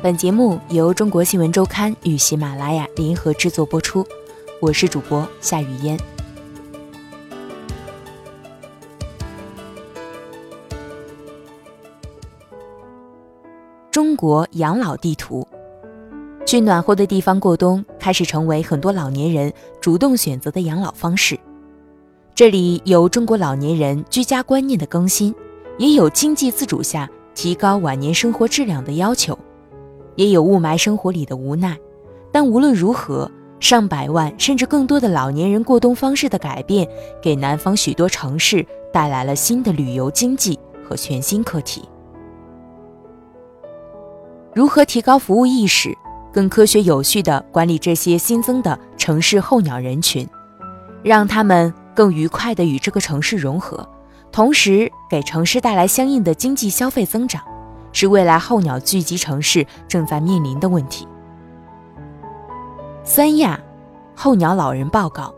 本节目由中国新闻周刊与喜马拉雅联合制作播出，我是主播夏雨嫣。中国养老地图，去暖和的地方过冬开始成为很多老年人主动选择的养老方式。这里有中国老年人居家观念的更新，也有经济自主下提高晚年生活质量的要求。也有雾霾生活里的无奈，但无论如何，上百万甚至更多的老年人过冬方式的改变，给南方许多城市带来了新的旅游经济和全新课题。如何提高服务意识，更科学有序地管理这些新增的城市候鸟人群，让他们更愉快地与这个城市融合，同时给城市带来相应的经济消费增长？是未来候鸟聚集城市正在面临的问题。三亚候鸟老人报告：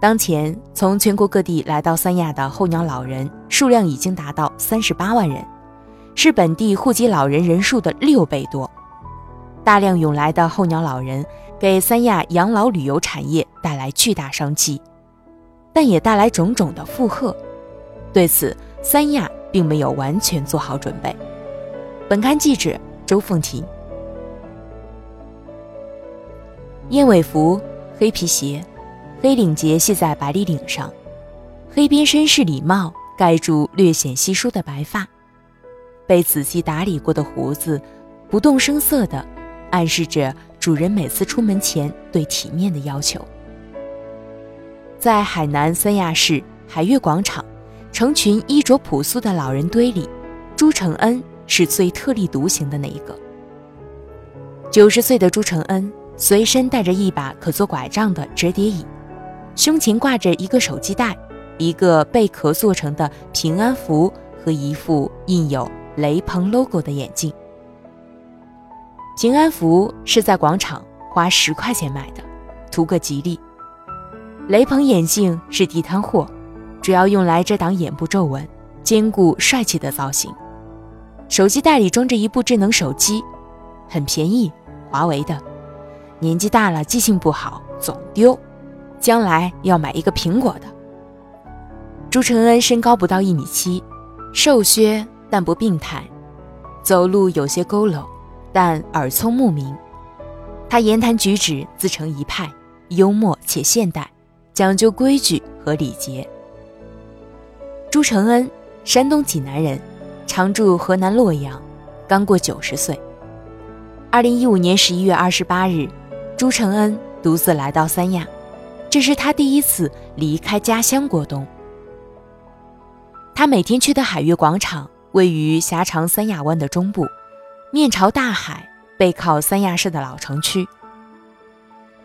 当前从全国各地来到三亚的候鸟老人数量已经达到三十八万人，是本地户籍老人人数的六倍多。大量涌来的候鸟老人给三亚养老旅游产业带来巨大商机，但也带来种种的负荷。对此，三亚。并没有完全做好准备。本刊记者周凤婷。燕尾服、黑皮鞋、黑领结系在白里领上，黑边绅士礼帽盖住略显稀疏的白发，被仔细打理过的胡子，不动声色的暗示着主人每次出门前对体面的要求。在海南三亚市海悦广场。成群衣着朴素的老人堆里，朱承恩是最特立独行的那一个。九十岁的朱承恩随身带着一把可做拐杖的折叠椅，胸前挂着一个手机袋、一个贝壳做成的平安符和一副印有雷朋 logo 的眼镜。平安符是在广场花十块钱买的，图个吉利。雷朋眼镜是地摊货。主要用来遮挡眼部皱纹，兼顾帅气的造型。手机袋里装着一部智能手机，很便宜，华为的。年纪大了，记性不好，总丢，将来要买一个苹果的。朱承恩身高不到一米七，瘦削但不病态，走路有些佝偻，但耳聪目明。他言谈举止自成一派，幽默且现代，讲究规矩和礼节。朱承恩，山东济南人，常住河南洛阳，刚过九十岁。二零一五年十一月二十八日，朱承恩独自来到三亚，这是他第一次离开家乡过冬。他每天去的海悦广场位于狭长三亚湾的中部，面朝大海，背靠三亚市的老城区。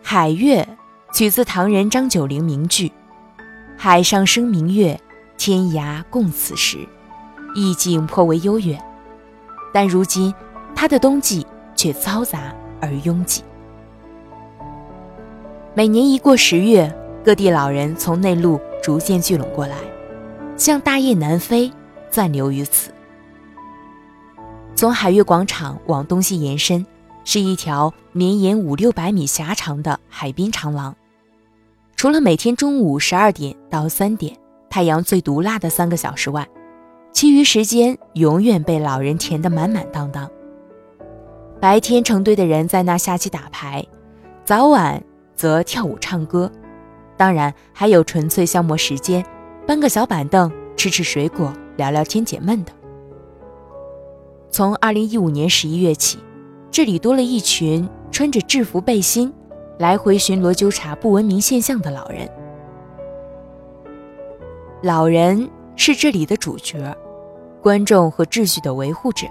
海悦取自唐人张九龄名句：“海上生明月。”天涯共此时，意境颇为悠远，但如今它的冬季却嘈杂而拥挤。每年一过十月，各地老人从内陆逐渐聚拢过来，像大雁南飞，暂留于此。从海悦广场往东西延伸，是一条绵延五六百米狭长的海滨长廊。除了每天中午十二点到三点。太阳最毒辣的三个小时外，其余时间永远被老人填得满满当当。白天成堆的人在那下棋打牌，早晚则跳舞唱歌，当然还有纯粹消磨时间，搬个小板凳吃吃水果聊聊天解闷的。从二零一五年十一月起，这里多了一群穿着制服背心，来回巡逻纠察不文明现象的老人。老人是这里的主角，观众和秩序的维护者。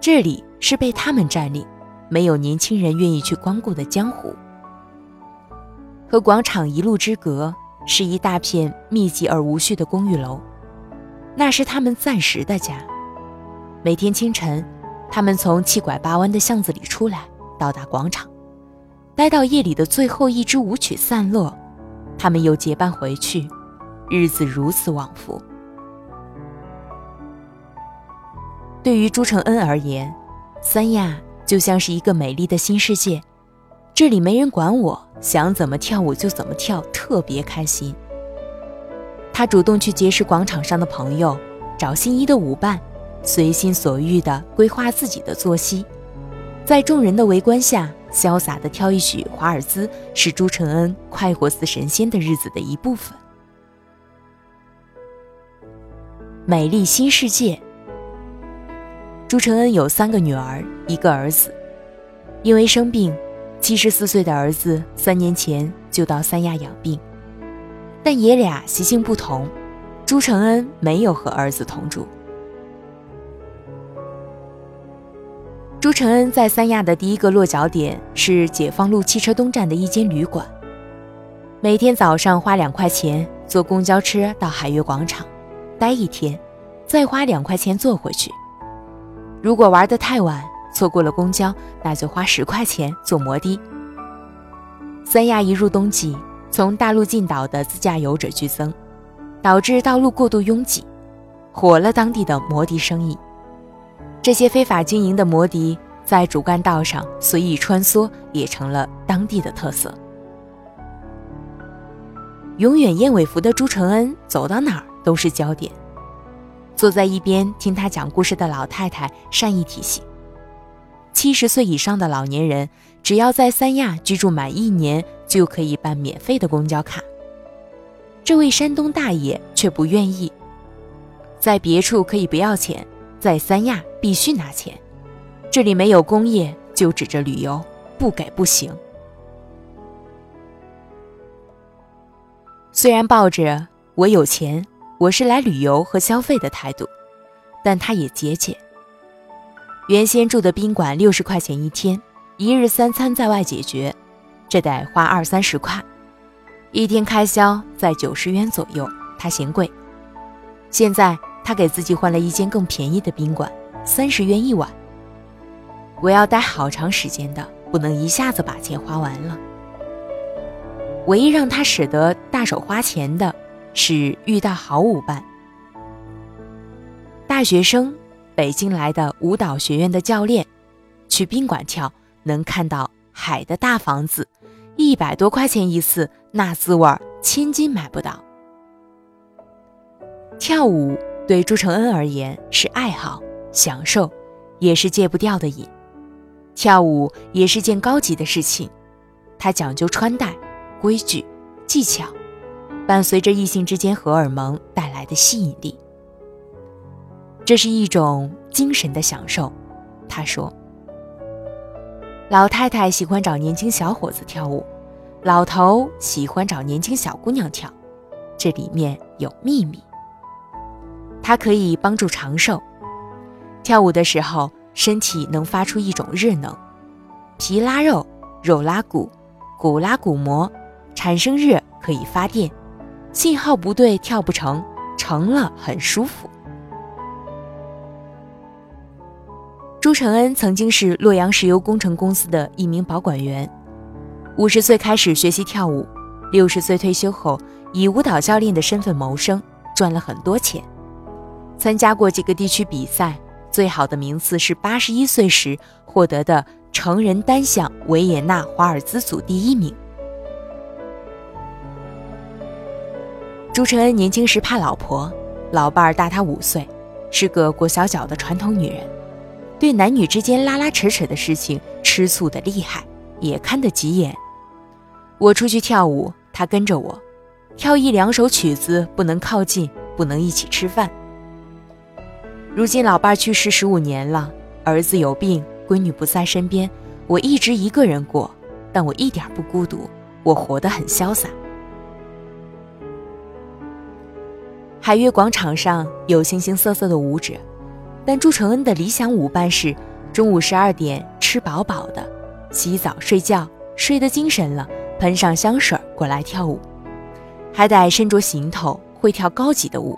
这里是被他们占领，没有年轻人愿意去光顾的江湖。和广场一路之隔是一大片密集而无序的公寓楼，那是他们暂时的家。每天清晨，他们从七拐八弯的巷子里出来，到达广场，待到夜里的最后一支舞曲散落，他们又结伴回去。日子如此往复。对于朱承恩而言，三亚就像是一个美丽的新世界，这里没人管我，想怎么跳舞就怎么跳，特别开心。他主动去结识广场上的朋友，找心仪的舞伴，随心所欲地规划自己的作息，在众人的围观下，潇洒地跳一曲华尔兹，是朱承恩快活似神仙的日子的一部分。美丽新世界。朱承恩有三个女儿，一个儿子，因为生病，七十四岁的儿子三年前就到三亚养病。但爷俩习性不同，朱承恩没有和儿子同住。朱承恩在三亚的第一个落脚点是解放路汽车东站的一间旅馆，每天早上花两块钱坐公交车到海悦广场，待一天，再花两块钱坐回去。如果玩得太晚，错过了公交，那就花十块钱坐摩的。三亚一入冬季。从大陆进岛的自驾游者剧增，导致道路过度拥挤，火了当地的摩的生意。这些非法经营的摩的在主干道上随意穿梭，也成了当地的特色。永远燕尾服的朱承恩走到哪儿都是焦点。坐在一边听他讲故事的老太太善意提醒：七十岁以上的老年人，只要在三亚居住满一年。就可以办免费的公交卡。这位山东大爷却不愿意，在别处可以不要钱，在三亚必须拿钱。这里没有工业，就指着旅游，不给不行。虽然抱着我有钱，我是来旅游和消费的态度，但他也节俭。原先住的宾馆六十块钱一天，一日三餐在外解决。这得花二三十块，一天开销在九十元左右，他嫌贵。现在他给自己换了一间更便宜的宾馆，三十元一晚。我要待好长时间的，不能一下子把钱花完了。唯一让他舍得大手花钱的是遇到好舞伴。大学生，北京来的舞蹈学院的教练，去宾馆跳能看到海的大房子。一百多块钱一次，那滋味儿千金买不到。跳舞对朱承恩而言是爱好、享受，也是戒不掉的瘾。跳舞也是件高级的事情，它讲究穿戴、规矩、技巧，伴随着异性之间荷尔蒙带来的吸引力。这是一种精神的享受，他说。老太太喜欢找年轻小伙子跳舞，老头喜欢找年轻小姑娘跳，这里面有秘密。它可以帮助长寿。跳舞的时候，身体能发出一种热能，皮拉肉，肉拉骨，骨拉骨膜，产生热可以发电。信号不对，跳不成，成了很舒服。朱承恩曾经是洛阳石油工程公司的一名保管员，五十岁开始学习跳舞，六十岁退休后以舞蹈教练的身份谋生，赚了很多钱。参加过几个地区比赛，最好的名次是八十一岁时获得的成人单项维也纳华尔兹组第一名。朱承恩年轻时怕老婆，老伴儿大他五岁，是个裹小脚的传统女人。对男女之间拉拉扯扯的事情吃醋的厉害，也看得急眼。我出去跳舞，他跟着我，跳一两首曲子不能靠近，不能一起吃饭。如今老伴儿去世十五年了，儿子有病，闺女不在身边，我一直一个人过，但我一点不孤独，我活得很潇洒。海悦广场上有形形色色的舞者。但朱承恩的理想舞伴是中午十二点吃饱饱的，洗澡睡觉，睡得精神了，喷上香水过来跳舞，还得身着行头，会跳高级的舞。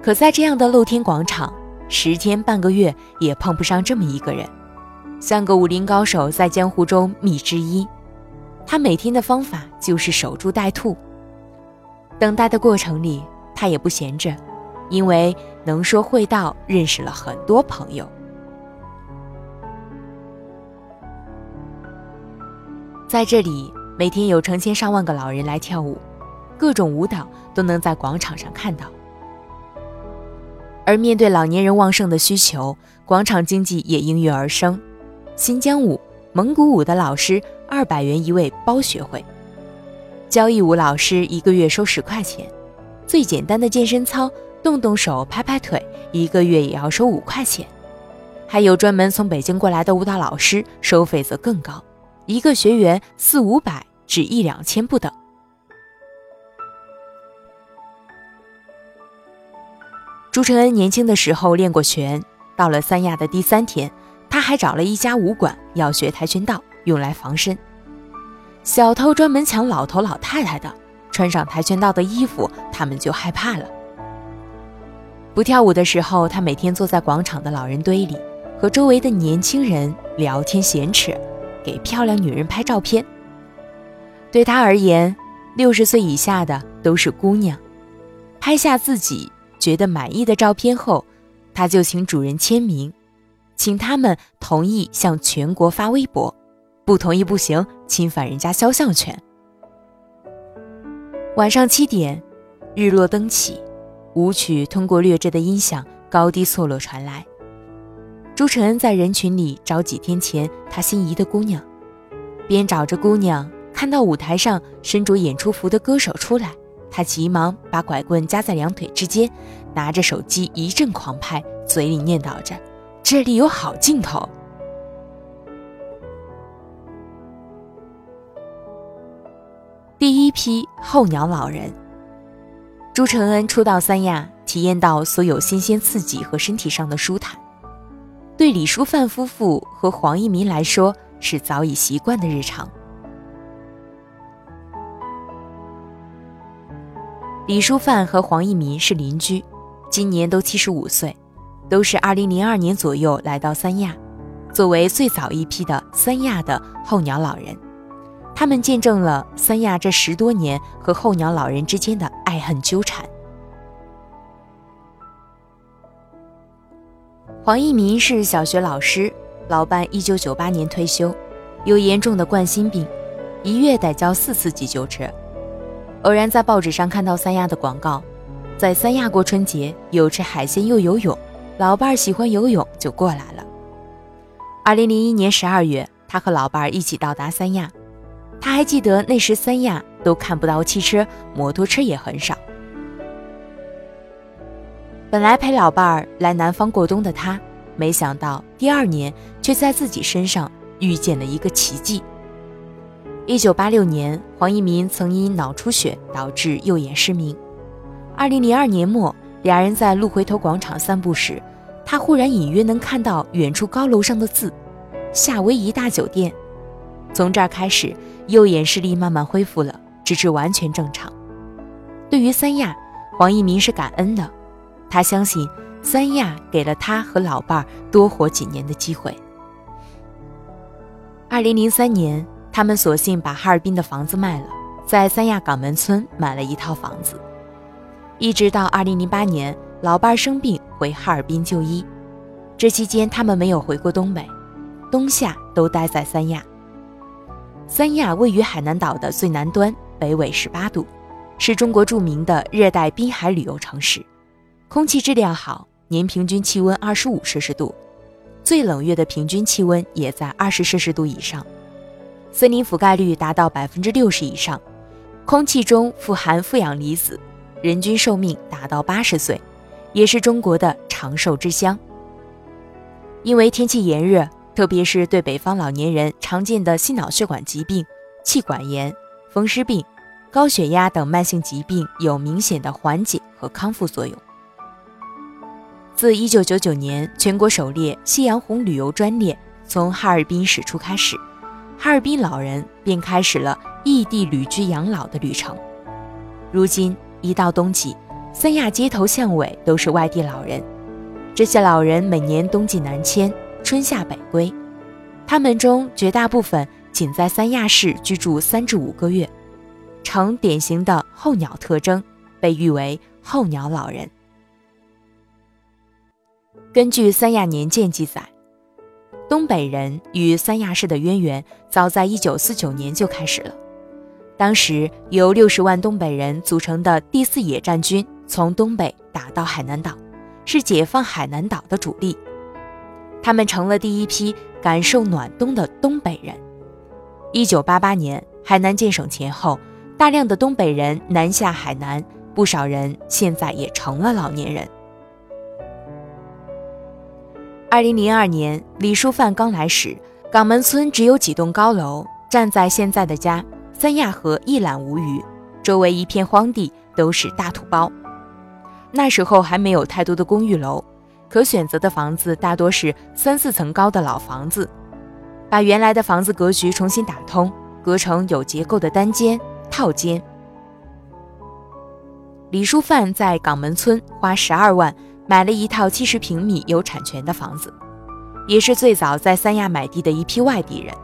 可在这样的露天广场，十天半个月也碰不上这么一个人，像个武林高手在江湖中觅知音。他每天的方法就是守株待兔，等待的过程里他也不闲着因为能说会道认识了很多朋友。在这里每天有成千上万个老人来跳舞各种舞蹈都能在广场上看到。而面对老年人旺盛的需求广场经济也应运而生。新疆舞蒙古舞的老师二百元一位包学会。交谊舞老师一个月收十块钱，最简单的健身操，动动手、拍拍腿，一个月也要收五块钱。还有专门从北京过来的舞蹈老师，收费则更高，一个学员四五百至一两千不等。朱承恩年轻的时候练过拳，到了三亚的第三天。他还找了一家武馆要学跆拳道，用来防身。小偷专门抢老头老太太的，穿上跆拳道的衣服，他们就害怕了。不跳舞的时候，他每天坐在广场的老人堆里，和周围的年轻人聊天闲扯，给漂亮女人拍照片。对他而言，六十岁以下的都是姑娘。拍下自己觉得满意的照片后，他就请主人签名。请他们同意向全国发微博，不同意不行，侵犯人家肖像权。晚上七点，日落灯起，舞曲通过劣质的音响高低错落传来。朱承恩在人群里找几天前他心仪的姑娘，边找着姑娘，看到舞台上身着演出服的歌手出来，他急忙把拐棍夹在两腿之间，拿着手机一阵狂拍，嘴里念叨着。这里有好镜头。第一批候鸟老人，朱承恩初到三亚，体验到所有新鲜刺激和身体上的舒坦，对李淑范夫妇和黄一民来说是早已习惯的日常。李淑范和黄一民是邻居，今年都七十五岁。都是2002年左右来到三亚，作为最早一批的三亚的候鸟老人，他们见证了三亚这十多年和候鸟老人之间的爱恨纠缠。黄一民是小学老师，老伴1998年退休，有严重的冠心病，一月得交四次急救车。偶然在报纸上看到三亚的广告，在三亚过春节，有吃海鲜又游泳。老伴儿喜欢游泳，就过来了。二零零一年十二月，他和老伴儿一起到达三亚。他还记得那时三亚都看不到汽车，摩托车也很少。本来陪老伴儿来南方过冬的他，没想到第二年却在自己身上遇见了一个奇迹。一九八六年，黄一民曾因脑出血导致右眼失明。二零零二年末。俩人在鹿回头广场散步时，他忽然隐约能看到远处高楼上的字“夏威夷大酒店”。从这儿开始，右眼视力慢慢恢复了，直至完全正常。对于三亚，黄一鸣是感恩的，他相信三亚给了他和老伴儿多活几年的机会。二零零三年，他们索性把哈尔滨的房子卖了，在三亚港门村买了一套房子。一直到二零零八年，老伴儿生病回哈尔滨就医，这期间他们没有回过东北，冬夏都待在三亚。三亚位于海南岛的最南端，北纬十八度，是中国著名的热带滨海旅游城市，空气质量好，年平均气温二十五摄氏度，最冷月的平均气温也在二十摄氏度以上，森林覆盖率达到百分之六十以上，空气中富含负氧离子。人均寿命达到八十岁，也是中国的长寿之乡。因为天气炎热，特别是对北方老年人常见的心脑血管疾病、气管炎、风湿病、高血压等慢性疾病有明显的缓解和康复作用。自一九九九年全国首列夕阳红旅游专列从哈尔滨驶出开始，哈尔滨老人便开始了异地旅居养老的旅程。如今。一到冬季，三亚街头巷尾都是外地老人。这些老人每年冬季南迁，春夏北归。他们中绝大部分仅在三亚市居住三至五个月，呈典型的候鸟特征，被誉为“候鸟老人”。根据《三亚年鉴》记载，东北人与三亚市的渊源早在1949年就开始了。当时由六十万东北人组成的第四野战军从东北打到海南岛，是解放海南岛的主力。他们成了第一批感受暖冬的东北人。1988年海南建省前后，大量的东北人南下海南，不少人现在也成了老年人。2002年，李淑范刚来时，港门村只有几栋高楼，站在现在的家。三亚河一览无余，周围一片荒地，都是大土包。那时候还没有太多的公寓楼，可选择的房子大多是三四层高的老房子。把原来的房子格局重新打通，隔成有结构的单间、套间。李书范在港门村花十二万买了一套七十平米有产权的房子，也是最早在三亚买地的一批外地人。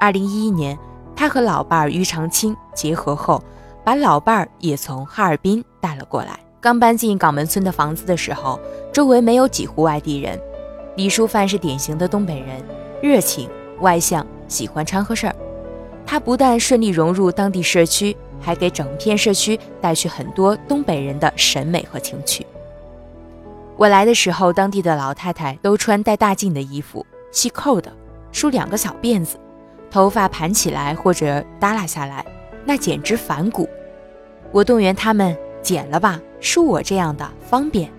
二零一一年。他和老伴儿于长青结合后，把老伴儿也从哈尔滨带了过来。刚搬进港门村的房子的时候，周围没有几户外地人。李淑范是典型的东北人，热情、外向，喜欢掺和事儿。他不但顺利融入当地社区，还给整片社区带去很多东北人的审美和情趣。我来的时候，当地的老太太都穿带大襟的衣服，系扣的，梳两个小辫子。头发盘起来或者耷拉下来，那简直反骨。我动员他们剪了吧，梳我这样的方便。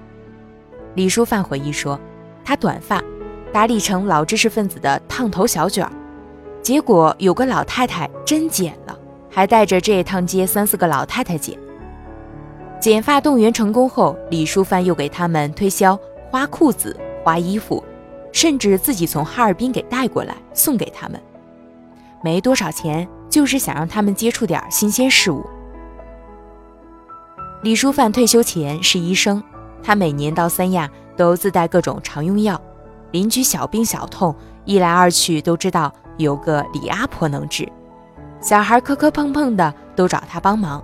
李淑范回忆说，他短发，打理成老知识分子的烫头小卷儿，结果有个老太太真剪了，还带着这一趟街三四个老太太剪。剪发动员成功后，李淑范又给他们推销花裤子、花衣服，甚至自己从哈尔滨给带过来送给他们。没多少钱，就是想让他们接触点新鲜事物。李淑范退休前是医生，他每年到三亚都自带各种常用药，邻居小病小痛一来二去都知道有个李阿婆能治，小孩磕磕碰碰的都找他帮忙。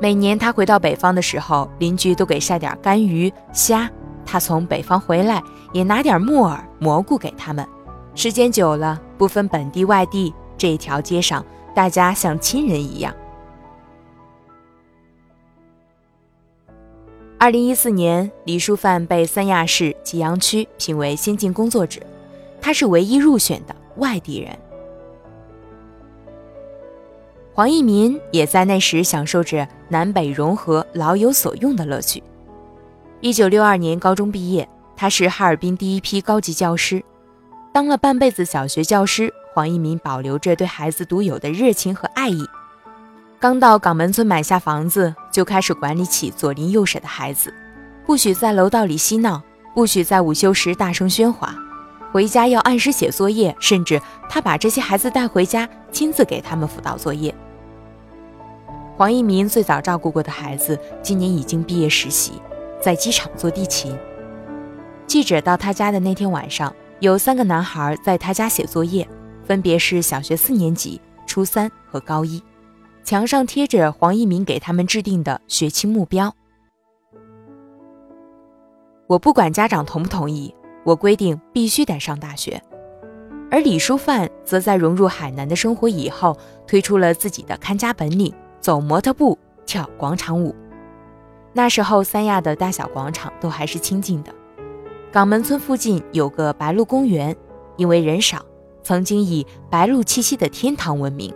每年他回到北方的时候，邻居都给晒点干鱼虾，他从北方回来也拿点木耳蘑菇给他们。时间久了，不分本地外地。这一条街上，大家像亲人一样。二零一四年，李淑范被三亚市吉阳区评为先进工作者，他是唯一入选的外地人。黄一民也在那时享受着南北融合、老有所用的乐趣。一九六二年高中毕业，他是哈尔滨第一批高级教师，当了半辈子小学教师。黄一民保留着对孩子独有的热情和爱意。刚到港门村买下房子，就开始管理起左邻右舍的孩子，不许在楼道里嬉闹，不许在午休时大声喧哗，回家要按时写作业，甚至他把这些孩子带回家，亲自给他们辅导作业。黄一民最早照顾过的孩子，今年已经毕业实习，在机场做地勤。记者到他家的那天晚上，有三个男孩在他家写作业。分别是小学四年级、初三和高一，墙上贴着黄一鸣给他们制定的学期目标。我不管家长同不同意，我规定必须得上大学。而李书范则在融入海南的生活以后，推出了自己的看家本领：走模特步、跳广场舞。那时候三亚的大小广场都还是清静的，港门村附近有个白鹿公园，因为人少。曾经以白鹭栖息的天堂闻名。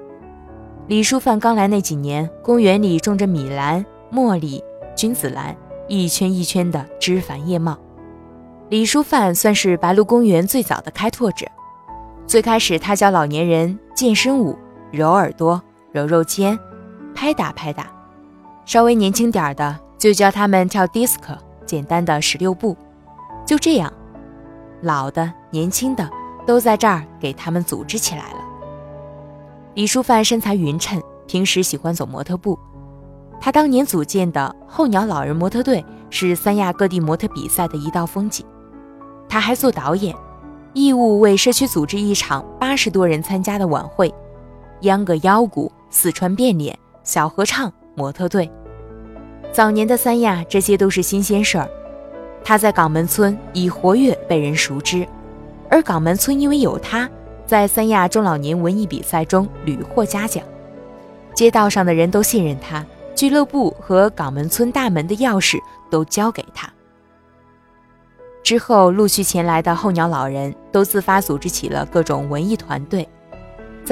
李淑范刚来那几年，公园里种着米兰、茉莉、君子兰，一圈一圈的枝繁叶茂。李淑范算是白鹿公园最早的开拓者。最开始，他教老年人健身舞、揉耳朵、揉揉肩、拍打拍打；稍微年轻点儿的，就教他们跳 disc，简单的十六步。就这样，老的、年轻的。都在这儿给他们组织起来了。李淑范身材匀称，平时喜欢走模特步。他当年组建的候鸟老人模特队是三亚各地模特比赛的一道风景。他还做导演，义务为社区组织一场八十多人参加的晚会，秧歌、腰鼓、四川变脸、小合唱、模特队。早年的三亚，这些都是新鲜事儿。他在港门村以活跃被人熟知。而港门村因为有他，在三亚中老年文艺比赛中屡获嘉奖，街道上的人都信任他，俱乐部和港门村大门的钥匙都交给他。之后陆续前来的候鸟老人都自发组织起了各种文艺团队，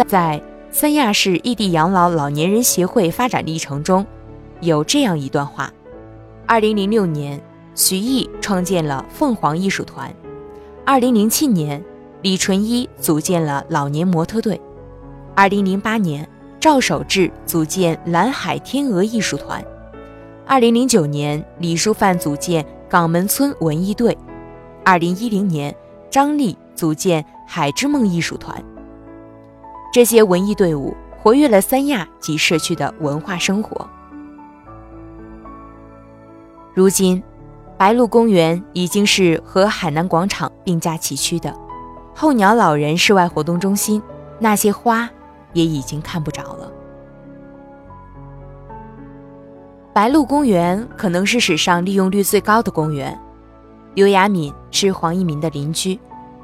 在三亚市异地养老老年人协会发展历程中，有这样一段话：二零零六年，徐艺创建了凤凰艺术团；二零零七年，李纯一组建了老年模特队；二零零八年，赵守志组建蓝海天鹅艺术团；二零零九年，李淑范组建港门村文艺队。二零一零年，张力组建海之梦艺术团。这些文艺队伍活跃了三亚及社区的文化生活。如今，白鹿公园已经是和海南广场并驾齐驱的候鸟老人室外活动中心，那些花也已经看不着了。白鹿公园可能是史上利用率最高的公园。刘雅敏是黄一鸣的邻居，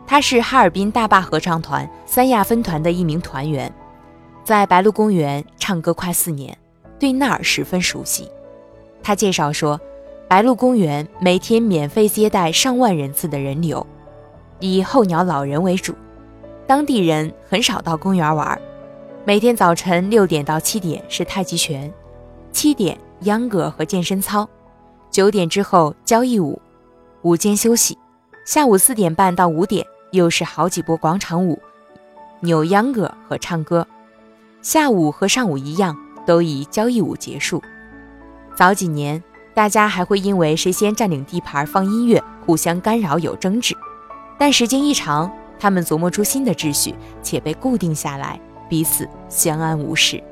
他是哈尔滨大坝合唱团三亚分团的一名团员，在白鹿公园唱歌快四年，对那儿十分熟悉。他介绍说，白鹿公园每天免费接待上万人次的人流，以候鸟老人为主，当地人很少到公园玩。每天早晨六点到七点是太极拳，七点秧歌和健身操，九点之后交谊舞。午间休息，下午四点半到五点又是好几波广场舞、扭秧歌和唱歌。下午和上午一样，都以交谊舞结束。早几年，大家还会因为谁先占领地盘放音乐互相干扰有争执，但时间一长，他们琢磨出新的秩序，且被固定下来，彼此相安无事。